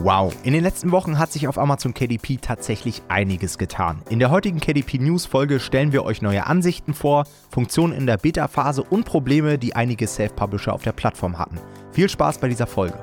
Wow, in den letzten Wochen hat sich auf Amazon KDP tatsächlich einiges getan. In der heutigen KDP News Folge stellen wir euch neue Ansichten vor, Funktionen in der Beta-Phase und Probleme, die einige Self-Publisher auf der Plattform hatten. Viel Spaß bei dieser Folge.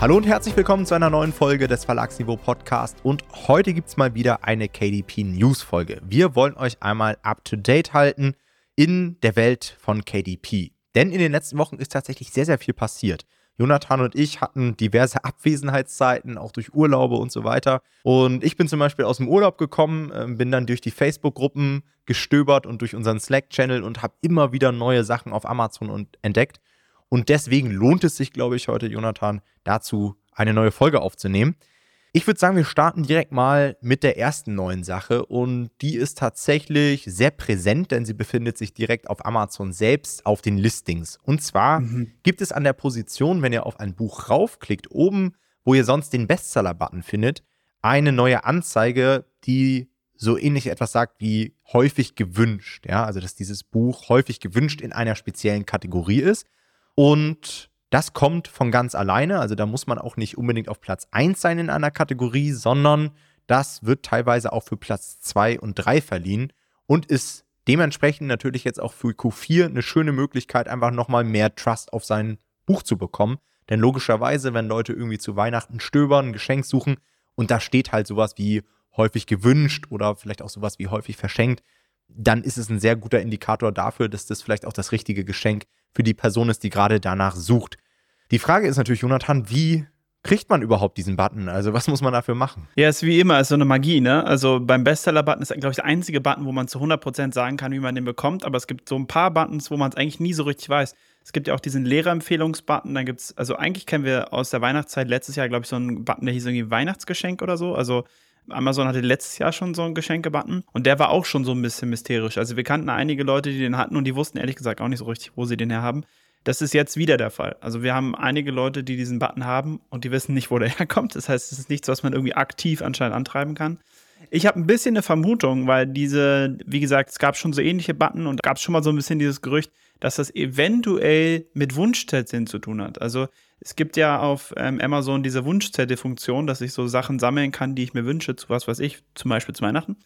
Hallo und herzlich willkommen zu einer neuen Folge des Verlagsniveau Podcast und heute gibt es mal wieder eine KDP News Folge. Wir wollen euch einmal up to date halten in der Welt von KDP. Denn in den letzten Wochen ist tatsächlich sehr, sehr viel passiert. Jonathan und ich hatten diverse Abwesenheitszeiten, auch durch Urlaube und so weiter. Und ich bin zum Beispiel aus dem Urlaub gekommen, ähm, bin dann durch die Facebook-Gruppen gestöbert und durch unseren Slack-Channel und habe immer wieder neue Sachen auf Amazon entdeckt. Und deswegen lohnt es sich, glaube ich, heute, Jonathan, dazu eine neue Folge aufzunehmen. Ich würde sagen, wir starten direkt mal mit der ersten neuen Sache und die ist tatsächlich sehr präsent, denn sie befindet sich direkt auf Amazon selbst auf den Listings. Und zwar mhm. gibt es an der Position, wenn ihr auf ein Buch raufklickt, oben, wo ihr sonst den Bestseller-Button findet, eine neue Anzeige, die so ähnlich etwas sagt wie häufig gewünscht. Ja, also dass dieses Buch häufig gewünscht in einer speziellen Kategorie ist. Und das kommt von ganz alleine, also da muss man auch nicht unbedingt auf Platz 1 sein in einer Kategorie, sondern das wird teilweise auch für Platz 2 und 3 verliehen und ist dementsprechend natürlich jetzt auch für Q4 eine schöne Möglichkeit, einfach nochmal mehr Trust auf sein Buch zu bekommen. Denn logischerweise, wenn Leute irgendwie zu Weihnachten stöbern, ein Geschenk suchen und da steht halt sowas wie häufig gewünscht oder vielleicht auch sowas wie häufig verschenkt, dann ist es ein sehr guter Indikator dafür, dass das vielleicht auch das richtige Geschenk für die Person ist, die gerade danach sucht. Die Frage ist natürlich, Jonathan, wie kriegt man überhaupt diesen Button? Also was muss man dafür machen? Ja, ist wie immer, ist so eine Magie, ne? Also beim Bestseller-Button ist, glaube ich, der einzige Button, wo man zu 100% sagen kann, wie man den bekommt, aber es gibt so ein paar Buttons, wo man es eigentlich nie so richtig weiß. Es gibt ja auch diesen Lehrerempfehlungsbutton, dann gibt es, also eigentlich kennen wir aus der Weihnachtszeit letztes Jahr, glaube ich, so einen Button, der hieß irgendwie Weihnachtsgeschenk oder so, also Amazon hatte letztes Jahr schon so einen Geschenke-Button und der war auch schon so ein bisschen mysterisch. Also wir kannten einige Leute, die den hatten und die wussten ehrlich gesagt auch nicht so richtig, wo sie den her haben. Das ist jetzt wieder der Fall. Also wir haben einige Leute, die diesen Button haben und die wissen nicht, wo der herkommt. Das heißt, es ist nichts, was man irgendwie aktiv anscheinend antreiben kann. Ich habe ein bisschen eine Vermutung, weil diese, wie gesagt, es gab schon so ähnliche Button und gab schon mal so ein bisschen dieses Gerücht, dass das eventuell mit Wunschzetteln zu tun hat. Also es gibt ja auf ähm, Amazon diese Wunschzettel-Funktion, dass ich so Sachen sammeln kann, die ich mir wünsche, zu was weiß ich, zum Beispiel zu Weihnachten.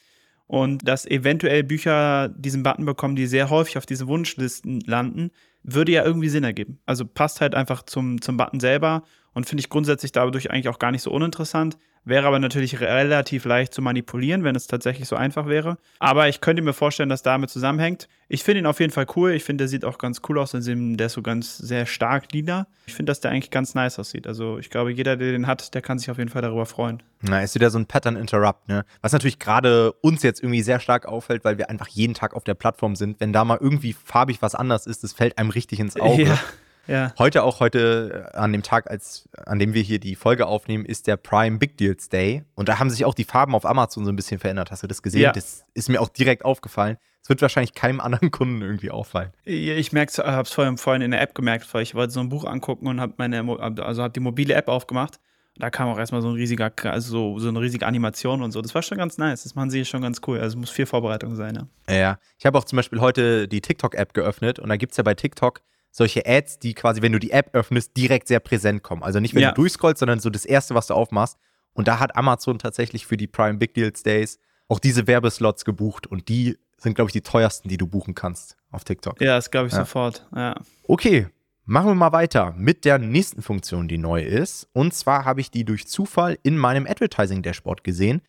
Und dass eventuell Bücher diesen Button bekommen, die sehr häufig auf diese Wunschlisten landen, würde ja irgendwie Sinn ergeben. Also passt halt einfach zum, zum Button selber und finde ich grundsätzlich dadurch eigentlich auch gar nicht so uninteressant. Wäre aber natürlich relativ leicht zu manipulieren, wenn es tatsächlich so einfach wäre. Aber ich könnte mir vorstellen, dass damit zusammenhängt. Ich finde ihn auf jeden Fall cool. Ich finde, der sieht auch ganz cool aus. Der ist so ganz sehr stark lila. Ich finde, dass der eigentlich ganz nice aussieht. Also ich glaube, jeder, der den hat, der kann sich auf jeden Fall darüber freuen. Na, ist wieder so ein Pattern Interrupt, ne? Was natürlich gerade uns jetzt irgendwie sehr stark auffällt, weil wir einfach jeden Tag auf der Plattform sind. Wenn da mal irgendwie farbig was anders ist, das fällt einem richtig ins Auge. Ja. Ja. Heute auch heute äh, an dem Tag, als, an dem wir hier die Folge aufnehmen, ist der Prime Big Deals Day. Und da haben sich auch die Farben auf Amazon so ein bisschen verändert. Hast du das gesehen? Ja. Das ist mir auch direkt aufgefallen. Es wird wahrscheinlich keinem anderen Kunden irgendwie auffallen. Ich merke, habe es vorhin, vorhin in der App gemerkt, weil ich wollte so ein Buch angucken und habe meine, also habe die mobile App aufgemacht. Da kam auch erstmal so ein riesiger, also so, so eine riesige Animation und so. Das war schon ganz nice. Das machen sie schon ganz cool. Also es muss viel Vorbereitung sein, ja. Ja, ich habe auch zum Beispiel heute die TikTok-App geöffnet und da gibt es ja bei TikTok solche Ads, die quasi, wenn du die App öffnest, direkt sehr präsent kommen. Also nicht, wenn ja. du durchscrollst, sondern so das erste, was du aufmachst. Und da hat Amazon tatsächlich für die Prime Big Deals Days auch diese Werbeslots gebucht und die sind, glaube ich, die teuersten, die du buchen kannst auf TikTok. Ja, das glaube ich ja. sofort. Ja. Okay, machen wir mal weiter mit der nächsten Funktion, die neu ist. Und zwar habe ich die durch Zufall in meinem Advertising Dashboard gesehen.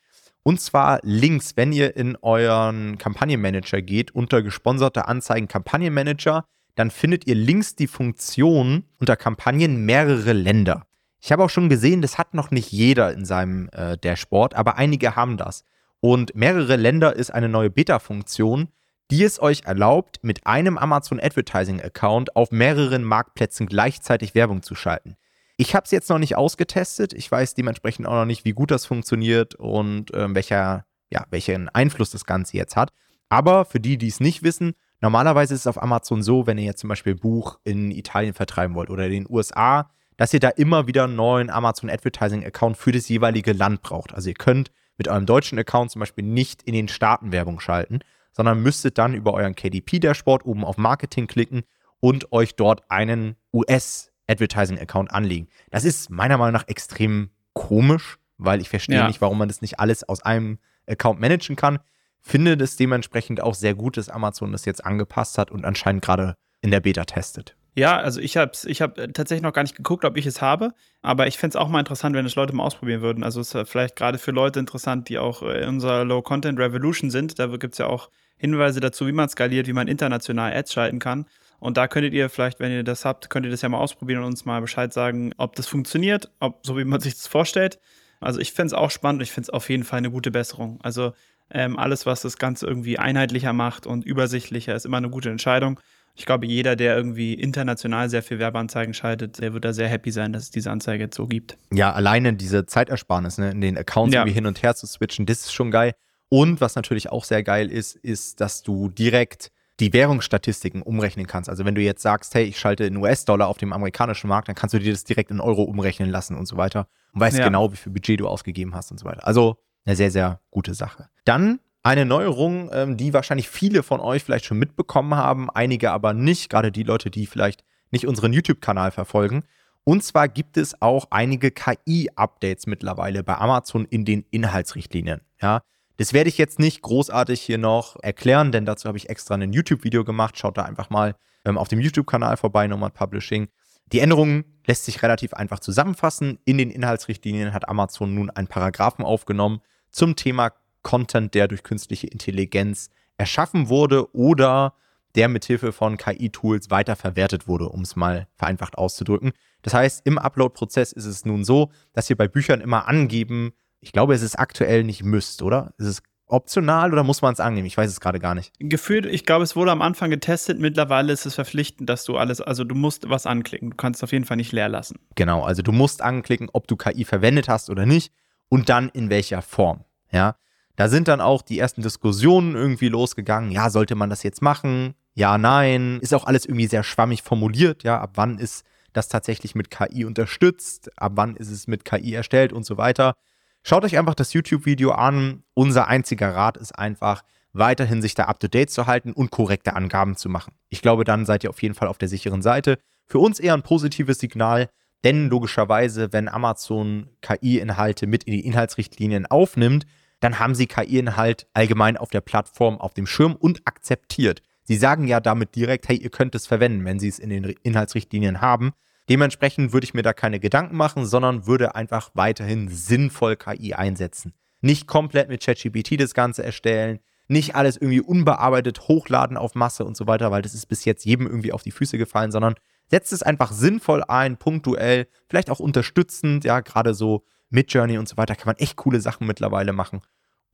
Und zwar links, wenn ihr in euren Kampagnenmanager geht, unter gesponserte Anzeigen Kampagnenmanager, dann findet ihr links die Funktion unter Kampagnen mehrere Länder. Ich habe auch schon gesehen, das hat noch nicht jeder in seinem äh, Dashboard, aber einige haben das. Und mehrere Länder ist eine neue Beta-Funktion, die es euch erlaubt, mit einem Amazon Advertising Account auf mehreren Marktplätzen gleichzeitig Werbung zu schalten. Ich habe es jetzt noch nicht ausgetestet. Ich weiß dementsprechend auch noch nicht, wie gut das funktioniert und äh, welcher, ja, welchen Einfluss das Ganze jetzt hat. Aber für die, die es nicht wissen, Normalerweise ist es auf Amazon so, wenn ihr jetzt zum Beispiel ein Buch in Italien vertreiben wollt oder in den USA, dass ihr da immer wieder einen neuen Amazon Advertising Account für das jeweilige Land braucht. Also ihr könnt mit eurem deutschen Account zum Beispiel nicht in den Staaten Werbung schalten, sondern müsstet dann über euren KDP-Dashboard oben auf Marketing klicken und euch dort einen US-Advertising-Account anlegen. Das ist meiner Meinung nach extrem komisch, weil ich verstehe ja. nicht, warum man das nicht alles aus einem Account managen kann. Finde das dementsprechend auch sehr gut, dass Amazon das jetzt angepasst hat und anscheinend gerade in der Beta testet. Ja, also ich habe ich hab tatsächlich noch gar nicht geguckt, ob ich es habe, aber ich fände es auch mal interessant, wenn es Leute mal ausprobieren würden. Also es ist vielleicht gerade für Leute interessant, die auch in unserer Low-Content Revolution sind. Da gibt es ja auch Hinweise dazu, wie man skaliert, wie man international Ads schalten kann. Und da könntet ihr vielleicht, wenn ihr das habt, könnt ihr das ja mal ausprobieren und uns mal Bescheid sagen, ob das funktioniert, ob so wie man sich das vorstellt. Also ich fände es auch spannend und ich finde es auf jeden Fall eine gute Besserung. Also ähm, alles, was das Ganze irgendwie einheitlicher macht und übersichtlicher, ist immer eine gute Entscheidung. Ich glaube, jeder, der irgendwie international sehr viel Werbeanzeigen schaltet, der wird da sehr happy sein, dass es diese Anzeige jetzt so gibt. Ja, alleine diese Zeitersparnis, ne, in den Accounts ja. irgendwie hin und her zu switchen, das ist schon geil. Und was natürlich auch sehr geil ist, ist, dass du direkt die Währungsstatistiken umrechnen kannst. Also wenn du jetzt sagst, hey, ich schalte in US-Dollar auf dem amerikanischen Markt, dann kannst du dir das direkt in Euro umrechnen lassen und so weiter und weißt ja. genau, wie viel Budget du ausgegeben hast und so weiter. Also eine sehr, sehr gute Sache. Dann eine Neuerung, ähm, die wahrscheinlich viele von euch vielleicht schon mitbekommen haben, einige aber nicht, gerade die Leute, die vielleicht nicht unseren YouTube-Kanal verfolgen. Und zwar gibt es auch einige KI-Updates mittlerweile bei Amazon in den Inhaltsrichtlinien. Ja, das werde ich jetzt nicht großartig hier noch erklären, denn dazu habe ich extra ein YouTube-Video gemacht. Schaut da einfach mal ähm, auf dem YouTube-Kanal vorbei, Nomad Publishing. Die Änderungen lässt sich relativ einfach zusammenfassen. In den Inhaltsrichtlinien hat Amazon nun einen Paragraphen aufgenommen zum Thema Content, der durch künstliche Intelligenz erschaffen wurde oder der mithilfe von KI-Tools weiterverwertet wurde, um es mal vereinfacht auszudrücken. Das heißt, im Upload-Prozess ist es nun so, dass wir bei Büchern immer angeben, ich glaube, es ist aktuell nicht müsst, oder? Ist es optional oder muss man es annehmen? Ich weiß es gerade gar nicht. Gefühlt, ich glaube, es wurde am Anfang getestet. Mittlerweile ist es verpflichtend, dass du alles, also du musst was anklicken. Du kannst es auf jeden Fall nicht leer lassen. Genau, also du musst anklicken, ob du KI verwendet hast oder nicht und dann in welcher Form. Ja, da sind dann auch die ersten Diskussionen irgendwie losgegangen. Ja, sollte man das jetzt machen? Ja, nein. Ist auch alles irgendwie sehr schwammig formuliert. Ja, ab wann ist das tatsächlich mit KI unterstützt? Ab wann ist es mit KI erstellt und so weiter? Schaut euch einfach das YouTube-Video an. Unser einziger Rat ist einfach, weiterhin sich da up-to-date zu halten und korrekte Angaben zu machen. Ich glaube, dann seid ihr auf jeden Fall auf der sicheren Seite. Für uns eher ein positives Signal, denn logischerweise, wenn Amazon KI-Inhalte mit in die Inhaltsrichtlinien aufnimmt, dann haben sie KI-Inhalt allgemein auf der Plattform auf dem Schirm und akzeptiert. Sie sagen ja damit direkt, hey, ihr könnt es verwenden, wenn sie es in den Inhaltsrichtlinien haben. Dementsprechend würde ich mir da keine Gedanken machen, sondern würde einfach weiterhin sinnvoll KI einsetzen. Nicht komplett mit ChatGPT das Ganze erstellen, nicht alles irgendwie unbearbeitet hochladen auf Masse und so weiter, weil das ist bis jetzt jedem irgendwie auf die Füße gefallen, sondern setzt es einfach sinnvoll ein, punktuell, vielleicht auch unterstützend, ja, gerade so mit Journey und so weiter kann man echt coole Sachen mittlerweile machen.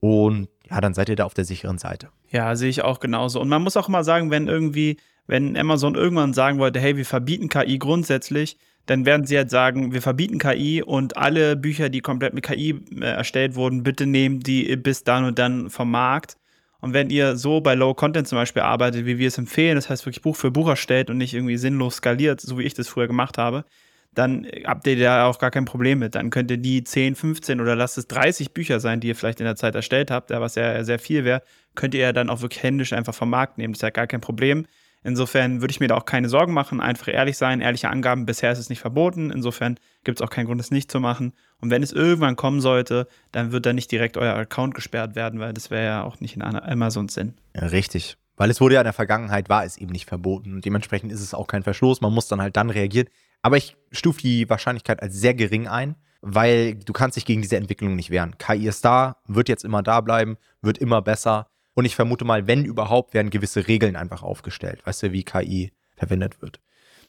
Und ja, dann seid ihr da auf der sicheren Seite. Ja, sehe ich auch genauso. Und man muss auch immer sagen, wenn irgendwie wenn Amazon irgendwann sagen wollte, hey, wir verbieten KI grundsätzlich, dann werden sie halt sagen, wir verbieten KI und alle Bücher, die komplett mit KI äh, erstellt wurden, bitte nehmen die bis dann und dann vom Markt. Und wenn ihr so bei Low Content zum Beispiel arbeitet, wie wir es empfehlen, das heißt wirklich Buch für Buch erstellt und nicht irgendwie sinnlos skaliert, so wie ich das früher gemacht habe, dann habt ihr da auch gar kein Problem mit. Dann könnt ihr die 10, 15 oder lasst es 30 Bücher sein, die ihr vielleicht in der Zeit erstellt habt, was ja sehr viel wäre, könnt ihr ja dann auch wirklich händisch einfach vom Markt nehmen. Das ist ja gar kein Problem. Insofern würde ich mir da auch keine Sorgen machen, einfach ehrlich sein, ehrliche Angaben. Bisher ist es nicht verboten. Insofern gibt es auch keinen Grund, es nicht zu machen. Und wenn es irgendwann kommen sollte, dann wird da nicht direkt euer Account gesperrt werden, weil das wäre ja auch nicht in Amazons Sinn. Ja, richtig. Weil es wurde ja in der Vergangenheit, war es eben nicht verboten. Und dementsprechend ist es auch kein Verstoß. Man muss dann halt dann reagieren. Aber ich stufe die Wahrscheinlichkeit als sehr gering ein, weil du kannst dich gegen diese Entwicklung nicht wehren. KI ist da, wird jetzt immer da bleiben, wird immer besser. Und ich vermute mal, wenn überhaupt, werden gewisse Regeln einfach aufgestellt, weißt du, wie KI verwendet wird.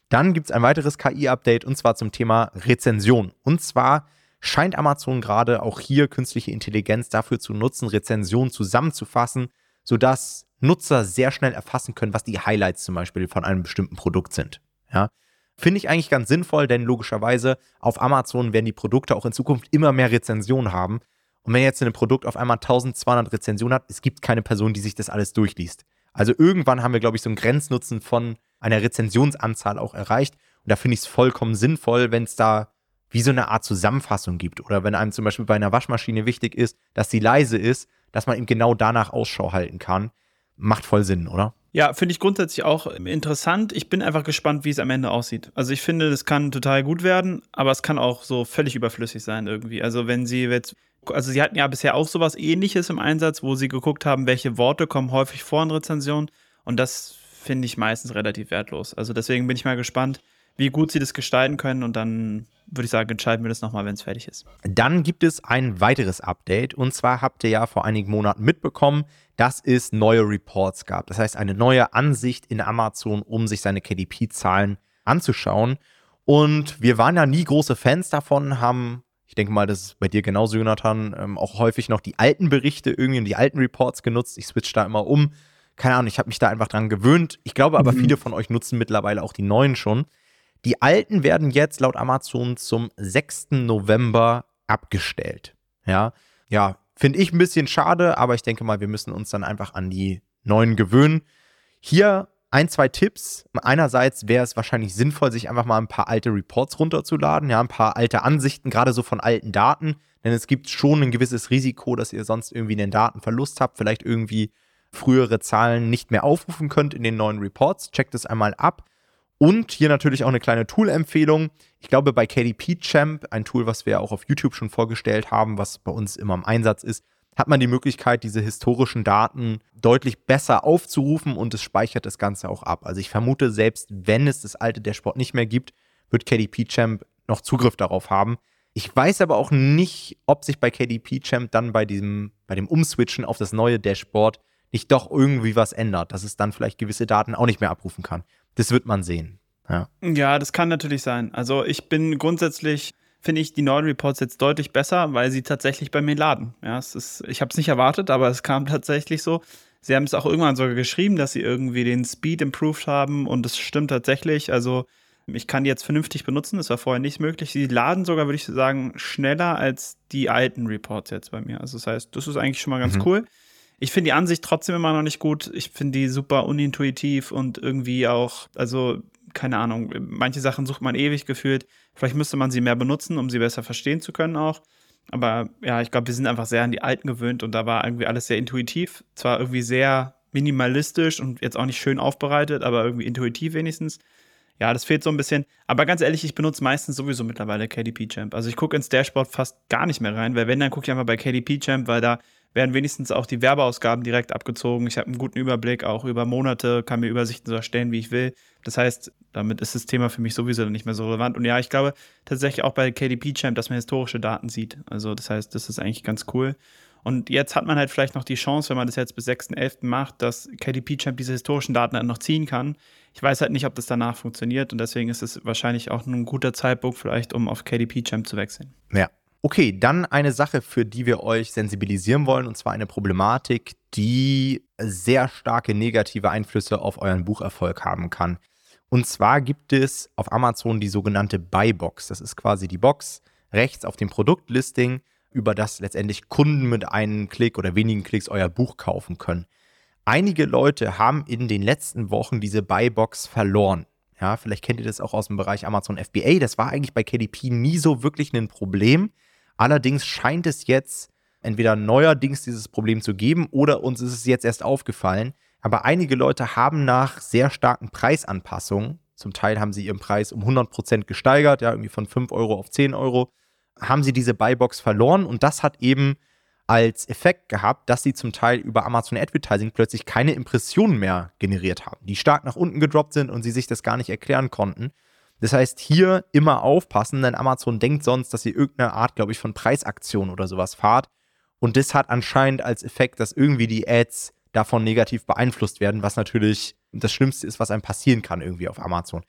Dann gibt es ein weiteres KI-Update und zwar zum Thema Rezension. Und zwar scheint Amazon gerade auch hier künstliche Intelligenz dafür zu nutzen, Rezensionen zusammenzufassen, sodass Nutzer sehr schnell erfassen können, was die Highlights zum Beispiel von einem bestimmten Produkt sind. Ja, Finde ich eigentlich ganz sinnvoll, denn logischerweise auf Amazon werden die Produkte auch in Zukunft immer mehr Rezensionen haben. Und wenn jetzt ein Produkt auf einmal 1200 Rezensionen hat, es gibt keine Person, die sich das alles durchliest. Also irgendwann haben wir, glaube ich, so einen Grenznutzen von einer Rezensionsanzahl auch erreicht. Und da finde ich es vollkommen sinnvoll, wenn es da wie so eine Art Zusammenfassung gibt. Oder wenn einem zum Beispiel bei einer Waschmaschine wichtig ist, dass sie leise ist, dass man eben genau danach Ausschau halten kann. macht voll Sinn, oder? Ja, finde ich grundsätzlich auch interessant. Ich bin einfach gespannt, wie es am Ende aussieht. Also ich finde, das kann total gut werden, aber es kann auch so völlig überflüssig sein irgendwie. Also wenn sie jetzt, also sie hatten ja bisher auch sowas ähnliches im Einsatz, wo sie geguckt haben, welche Worte kommen häufig vor in Rezensionen und das finde ich meistens relativ wertlos. Also deswegen bin ich mal gespannt, wie gut sie das gestalten können und dann würde ich sagen, entscheiden wir das nochmal, wenn es fertig ist. Dann gibt es ein weiteres Update und zwar habt ihr ja vor einigen Monaten mitbekommen, dass es neue Reports gab. Das heißt, eine neue Ansicht in Amazon, um sich seine KDP-Zahlen anzuschauen. Und wir waren ja nie große Fans davon, haben, ich denke mal, das ist bei dir genauso, Jonathan, ähm, auch häufig noch die alten Berichte irgendwie und die alten Reports genutzt. Ich switch da immer um. Keine Ahnung, ich habe mich da einfach dran gewöhnt. Ich glaube aber, mhm. viele von euch nutzen mittlerweile auch die neuen schon. Die alten werden jetzt laut Amazon zum 6. November abgestellt. Ja, ja, finde ich ein bisschen schade, aber ich denke mal, wir müssen uns dann einfach an die neuen gewöhnen. Hier ein, zwei Tipps. Einerseits wäre es wahrscheinlich sinnvoll, sich einfach mal ein paar alte Reports runterzuladen, ja, ein paar alte Ansichten, gerade so von alten Daten, denn es gibt schon ein gewisses Risiko, dass ihr sonst irgendwie einen Datenverlust habt, vielleicht irgendwie frühere Zahlen nicht mehr aufrufen könnt in den neuen Reports. Checkt es einmal ab. Und hier natürlich auch eine kleine Tool-Empfehlung. Ich glaube, bei KDP Champ, ein Tool, was wir auch auf YouTube schon vorgestellt haben, was bei uns immer im Einsatz ist, hat man die Möglichkeit, diese historischen Daten deutlich besser aufzurufen und es speichert das Ganze auch ab. Also ich vermute, selbst wenn es das alte Dashboard nicht mehr gibt, wird KDP Champ noch Zugriff darauf haben. Ich weiß aber auch nicht, ob sich bei KDP Champ dann bei diesem, bei dem Umswitchen auf das neue Dashboard nicht doch irgendwie was ändert, dass es dann vielleicht gewisse Daten auch nicht mehr abrufen kann. Das wird man sehen. Ja. ja, das kann natürlich sein. Also ich bin grundsätzlich, finde ich die neuen Reports jetzt deutlich besser, weil sie tatsächlich bei mir laden. Ja, es ist, ich habe es nicht erwartet, aber es kam tatsächlich so. Sie haben es auch irgendwann sogar geschrieben, dass sie irgendwie den Speed improved haben und es stimmt tatsächlich. Also ich kann die jetzt vernünftig benutzen, das war vorher nicht möglich. Sie laden sogar, würde ich sagen, schneller als die alten Reports jetzt bei mir. Also das heißt, das ist eigentlich schon mal ganz mhm. cool. Ich finde die Ansicht trotzdem immer noch nicht gut. Ich finde die super unintuitiv und irgendwie auch, also keine Ahnung, manche Sachen sucht man ewig gefühlt. Vielleicht müsste man sie mehr benutzen, um sie besser verstehen zu können auch. Aber ja, ich glaube, wir sind einfach sehr an die Alten gewöhnt und da war irgendwie alles sehr intuitiv. Zwar irgendwie sehr minimalistisch und jetzt auch nicht schön aufbereitet, aber irgendwie intuitiv wenigstens. Ja, das fehlt so ein bisschen. Aber ganz ehrlich, ich benutze meistens sowieso mittlerweile KDP Champ. Also ich gucke ins Dashboard fast gar nicht mehr rein, weil wenn, dann gucke ich einfach bei KDP Champ, weil da werden wenigstens auch die Werbeausgaben direkt abgezogen. Ich habe einen guten Überblick, auch über Monate, kann mir Übersichten so erstellen, wie ich will. Das heißt, damit ist das Thema für mich sowieso nicht mehr so relevant. Und ja, ich glaube tatsächlich auch bei KDP Champ, dass man historische Daten sieht. Also das heißt, das ist eigentlich ganz cool. Und jetzt hat man halt vielleicht noch die Chance, wenn man das jetzt bis 6.11. macht, dass KDP Champ diese historischen Daten dann noch ziehen kann. Ich weiß halt nicht, ob das danach funktioniert und deswegen ist es wahrscheinlich auch ein guter Zeitpunkt vielleicht, um auf KDP Champ zu wechseln. Ja, Okay, dann eine Sache, für die wir euch sensibilisieren wollen, und zwar eine Problematik, die sehr starke negative Einflüsse auf euren Bucherfolg haben kann. Und zwar gibt es auf Amazon die sogenannte Buybox. Das ist quasi die Box rechts auf dem Produktlisting, über das letztendlich Kunden mit einem Klick oder wenigen Klicks euer Buch kaufen können. Einige Leute haben in den letzten Wochen diese Buybox verloren. Ja, vielleicht kennt ihr das auch aus dem Bereich Amazon FBA. Das war eigentlich bei KDP nie so wirklich ein Problem. Allerdings scheint es jetzt entweder neuerdings dieses Problem zu geben oder uns ist es jetzt erst aufgefallen. Aber einige Leute haben nach sehr starken Preisanpassungen, zum Teil haben sie ihren Preis um 100% gesteigert, ja, irgendwie von 5 Euro auf 10 Euro, haben sie diese Buybox verloren und das hat eben als Effekt gehabt, dass sie zum Teil über Amazon Advertising plötzlich keine Impressionen mehr generiert haben, die stark nach unten gedroppt sind und sie sich das gar nicht erklären konnten. Das heißt, hier immer aufpassen, denn Amazon denkt sonst, dass ihr irgendeine Art, glaube ich, von Preisaktion oder sowas fahrt. Und das hat anscheinend als Effekt, dass irgendwie die Ads davon negativ beeinflusst werden, was natürlich das Schlimmste ist, was einem passieren kann irgendwie auf Amazon.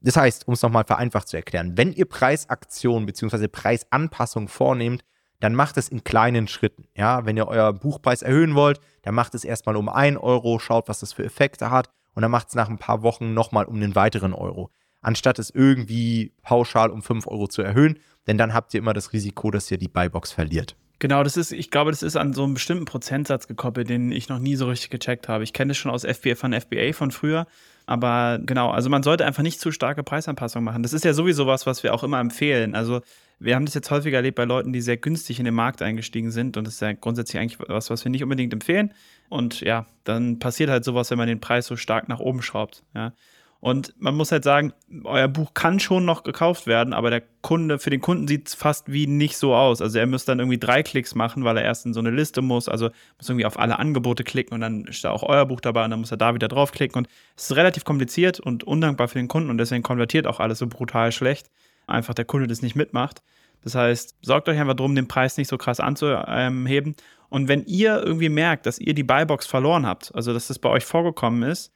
Das heißt, um es nochmal vereinfacht zu erklären, wenn ihr Preisaktionen bzw. Preisanpassungen vornehmt, dann macht es in kleinen Schritten. Ja, wenn ihr euer Buchpreis erhöhen wollt, dann macht es erstmal um 1 Euro, schaut, was das für Effekte hat und dann macht es nach ein paar Wochen nochmal um einen weiteren Euro anstatt es irgendwie pauschal um 5 Euro zu erhöhen, denn dann habt ihr immer das Risiko, dass ihr die Buybox verliert. Genau, das ist, ich glaube, das ist an so einen bestimmten Prozentsatz gekoppelt, den ich noch nie so richtig gecheckt habe. Ich kenne das schon aus FBA von FBA von früher, aber genau, also man sollte einfach nicht zu starke Preisanpassungen machen. Das ist ja sowieso was, was wir auch immer empfehlen. Also wir haben das jetzt häufiger erlebt bei Leuten, die sehr günstig in den Markt eingestiegen sind und das ist ja grundsätzlich eigentlich was, was wir nicht unbedingt empfehlen. Und ja, dann passiert halt sowas, wenn man den Preis so stark nach oben schraubt. Ja. Und man muss halt sagen, euer Buch kann schon noch gekauft werden, aber der Kunde, für den Kunden sieht es fast wie nicht so aus. Also er müsste dann irgendwie drei Klicks machen, weil er erst in so eine Liste muss, also muss irgendwie auf alle Angebote klicken und dann ist da auch euer Buch dabei und dann muss er da wieder draufklicken. Und es ist relativ kompliziert und undankbar für den Kunden und deswegen konvertiert auch alles so brutal schlecht. Einfach der Kunde das nicht mitmacht. Das heißt, sorgt euch einfach darum, den Preis nicht so krass anzuheben. Und wenn ihr irgendwie merkt, dass ihr die Buybox verloren habt, also dass das bei euch vorgekommen ist,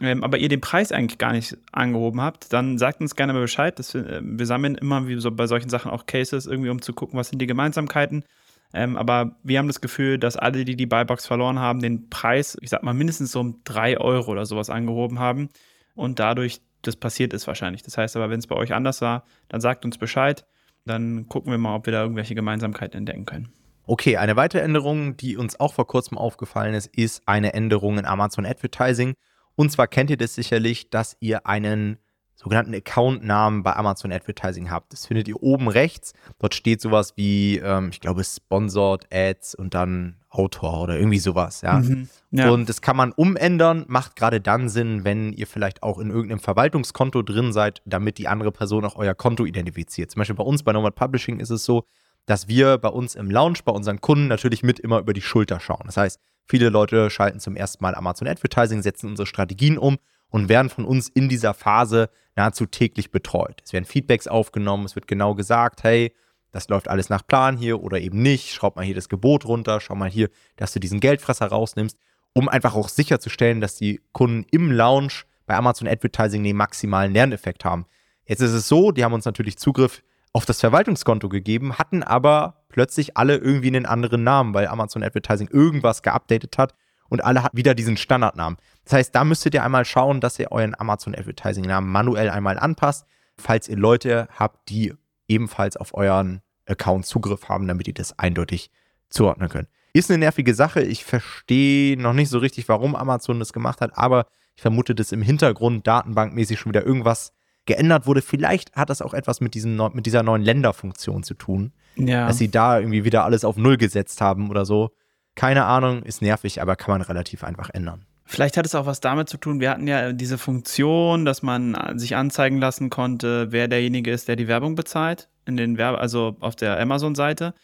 ähm, aber ihr den Preis eigentlich gar nicht angehoben habt, dann sagt uns gerne mal Bescheid. Wir, äh, wir sammeln immer wie so bei solchen Sachen auch Cases, irgendwie um zu gucken, was sind die Gemeinsamkeiten. Ähm, aber wir haben das Gefühl, dass alle, die die Buybox verloren haben, den Preis, ich sag mal, mindestens so um 3 Euro oder sowas angehoben haben. Und dadurch das passiert ist wahrscheinlich. Das heißt aber, wenn es bei euch anders war, dann sagt uns Bescheid. Dann gucken wir mal, ob wir da irgendwelche Gemeinsamkeiten entdecken können. Okay, eine weitere Änderung, die uns auch vor kurzem aufgefallen ist, ist eine Änderung in Amazon Advertising. Und zwar kennt ihr das sicherlich, dass ihr einen sogenannten Account-Namen bei Amazon Advertising habt. Das findet ihr oben rechts. Dort steht sowas wie, ähm, ich glaube, Sponsored Ads und dann Autor oder irgendwie sowas, ja. Mhm, ja. Und das kann man umändern, macht gerade dann Sinn, wenn ihr vielleicht auch in irgendeinem Verwaltungskonto drin seid, damit die andere Person auch euer Konto identifiziert. Zum Beispiel bei uns bei Nomad Publishing ist es so, dass wir bei uns im Lounge, bei unseren Kunden natürlich mit immer über die Schulter schauen. Das heißt, viele Leute schalten zum ersten Mal Amazon Advertising, setzen unsere Strategien um und werden von uns in dieser Phase nahezu täglich betreut. Es werden Feedbacks aufgenommen, es wird genau gesagt, hey, das läuft alles nach Plan hier oder eben nicht, schraub mal hier das Gebot runter, schau mal hier, dass du diesen Geldfresser rausnimmst, um einfach auch sicherzustellen, dass die Kunden im Lounge bei Amazon Advertising den maximalen Lerneffekt haben. Jetzt ist es so, die haben uns natürlich Zugriff auf das Verwaltungskonto gegeben, hatten aber plötzlich alle irgendwie einen anderen Namen, weil Amazon Advertising irgendwas geupdatet hat und alle hatten wieder diesen Standardnamen. Das heißt, da müsstet ihr einmal schauen, dass ihr euren Amazon Advertising Namen manuell einmal anpasst, falls ihr Leute habt, die ebenfalls auf euren Account Zugriff haben, damit ihr das eindeutig zuordnen könnt. Ist eine nervige Sache. Ich verstehe noch nicht so richtig, warum Amazon das gemacht hat, aber ich vermute, dass im Hintergrund datenbankmäßig schon wieder irgendwas geändert wurde. Vielleicht hat das auch etwas mit, diesen, mit dieser neuen Länderfunktion zu tun. Ja. Dass sie da irgendwie wieder alles auf Null gesetzt haben oder so. Keine Ahnung, ist nervig, aber kann man relativ einfach ändern. Vielleicht hat es auch was damit zu tun, wir hatten ja diese Funktion, dass man sich anzeigen lassen konnte, wer derjenige ist, der die Werbung bezahlt, in den Werbe also auf der Amazon-Seite.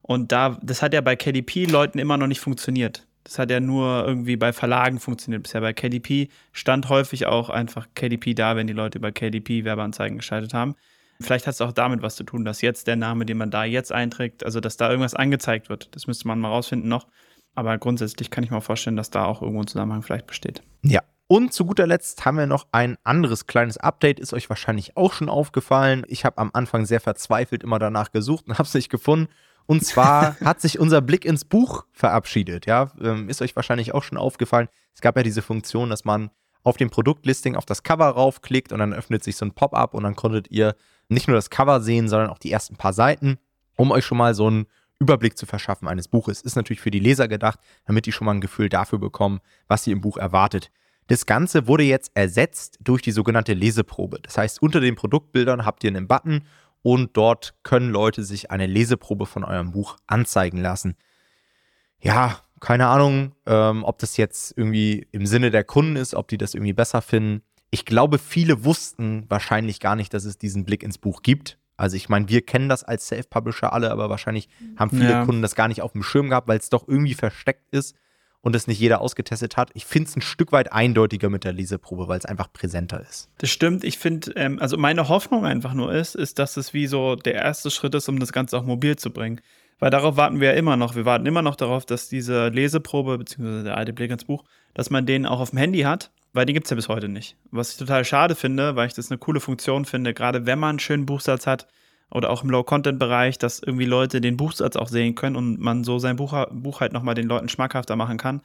Und da, das hat ja bei KDP-Leuten immer noch nicht funktioniert. Das hat ja nur irgendwie bei Verlagen funktioniert bisher. Bei KDP stand häufig auch einfach KDP da, wenn die Leute über KDP Werbeanzeigen geschaltet haben. Vielleicht hat es auch damit was zu tun, dass jetzt der Name, den man da jetzt einträgt, also dass da irgendwas angezeigt wird. Das müsste man mal rausfinden noch. Aber grundsätzlich kann ich mir vorstellen, dass da auch irgendwo ein Zusammenhang vielleicht besteht. Ja. Und zu guter Letzt haben wir noch ein anderes kleines Update, ist euch wahrscheinlich auch schon aufgefallen. Ich habe am Anfang sehr verzweifelt immer danach gesucht und habe es nicht gefunden. Und zwar hat sich unser Blick ins Buch verabschiedet. Ja, ähm, ist euch wahrscheinlich auch schon aufgefallen. Es gab ja diese Funktion, dass man auf dem Produktlisting auf das Cover raufklickt und dann öffnet sich so ein Pop-up und dann konntet ihr nicht nur das Cover sehen, sondern auch die ersten paar Seiten, um euch schon mal so einen Überblick zu verschaffen eines Buches. Ist natürlich für die Leser gedacht, damit die schon mal ein Gefühl dafür bekommen, was sie im Buch erwartet. Das Ganze wurde jetzt ersetzt durch die sogenannte Leseprobe. Das heißt, unter den Produktbildern habt ihr einen Button und dort können Leute sich eine Leseprobe von eurem Buch anzeigen lassen. Ja, keine Ahnung, ähm, ob das jetzt irgendwie im Sinne der Kunden ist, ob die das irgendwie besser finden. Ich glaube, viele wussten wahrscheinlich gar nicht, dass es diesen Blick ins Buch gibt. Also ich meine, wir kennen das als Self-Publisher alle, aber wahrscheinlich haben viele ja. Kunden das gar nicht auf dem Schirm gehabt, weil es doch irgendwie versteckt ist und es nicht jeder ausgetestet hat. Ich finde es ein Stück weit eindeutiger mit der Leseprobe, weil es einfach präsenter ist. Das stimmt. Ich finde, ähm, also meine Hoffnung einfach nur ist, ist, dass es wie so der erste Schritt ist, um das Ganze auch mobil zu bringen. Weil darauf warten wir ja immer noch. Wir warten immer noch darauf, dass diese Leseprobe, beziehungsweise der alte Blick ins Buch, dass man den auch auf dem Handy hat, weil die gibt es ja bis heute nicht. Was ich total schade finde, weil ich das eine coole Funktion finde, gerade wenn man einen schönen Buchsatz hat, oder auch im Low-Content-Bereich, dass irgendwie Leute den Buchsatz auch sehen können und man so sein Buch, Buch halt nochmal den Leuten schmackhafter machen kann.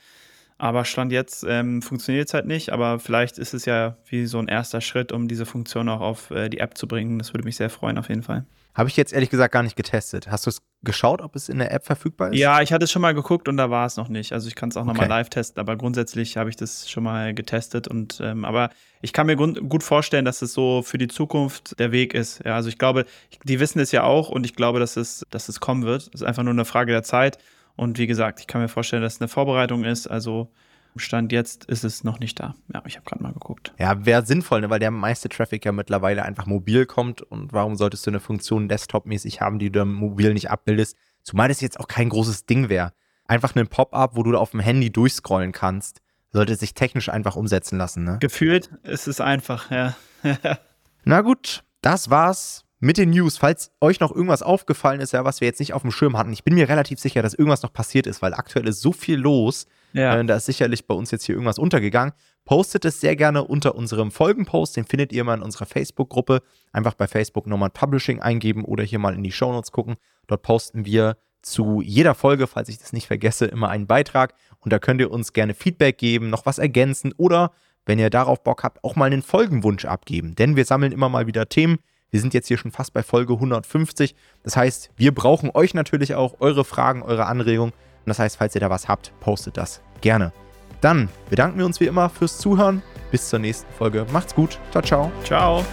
Aber Stand jetzt ähm, funktioniert es halt nicht, aber vielleicht ist es ja wie so ein erster Schritt, um diese Funktion auch auf äh, die App zu bringen. Das würde mich sehr freuen, auf jeden Fall. Habe ich jetzt ehrlich gesagt gar nicht getestet. Hast du es geschaut, ob es in der App verfügbar ist? Ja, ich hatte es schon mal geguckt und da war es noch nicht. Also ich kann es auch okay. nochmal live testen, aber grundsätzlich habe ich das schon mal getestet. Und ähm, aber ich kann mir gut vorstellen, dass es so für die Zukunft der Weg ist. Ja, also ich glaube, die wissen es ja auch und ich glaube, dass es, dass es kommen wird. Es ist einfach nur eine Frage der Zeit. Und wie gesagt, ich kann mir vorstellen, dass es eine Vorbereitung ist. Also Stand jetzt ist es noch nicht da. Ja, ich habe gerade mal geguckt. Ja, wäre sinnvoll, ne? weil der meiste Traffic ja mittlerweile einfach mobil kommt. Und warum solltest du eine Funktion desktop-mäßig haben, die du mobil nicht abbildest? Zumal das jetzt auch kein großes Ding wäre. Einfach ein Pop-up, wo du auf dem Handy durchscrollen kannst, sollte sich technisch einfach umsetzen lassen. Ne? Gefühlt ist es einfach, ja. Na gut, das war's mit den News, falls euch noch irgendwas aufgefallen ist, ja, was wir jetzt nicht auf dem Schirm hatten, ich bin mir relativ sicher, dass irgendwas noch passiert ist, weil aktuell ist so viel los. Ja. Äh, da ist sicherlich bei uns jetzt hier irgendwas untergegangen. Postet es sehr gerne unter unserem Folgenpost. Den findet ihr mal in unserer Facebook-Gruppe. Einfach bei Facebook Nomad Publishing eingeben oder hier mal in die Shownotes gucken. Dort posten wir zu jeder Folge, falls ich das nicht vergesse, immer einen Beitrag. Und da könnt ihr uns gerne Feedback geben, noch was ergänzen oder, wenn ihr darauf Bock habt, auch mal einen Folgenwunsch abgeben. Denn wir sammeln immer mal wieder Themen wir sind jetzt hier schon fast bei Folge 150. Das heißt, wir brauchen euch natürlich auch, eure Fragen, eure Anregungen. Und das heißt, falls ihr da was habt, postet das gerne. Dann bedanken wir uns wie immer fürs Zuhören. Bis zur nächsten Folge. Macht's gut. Ciao, ciao. Ciao.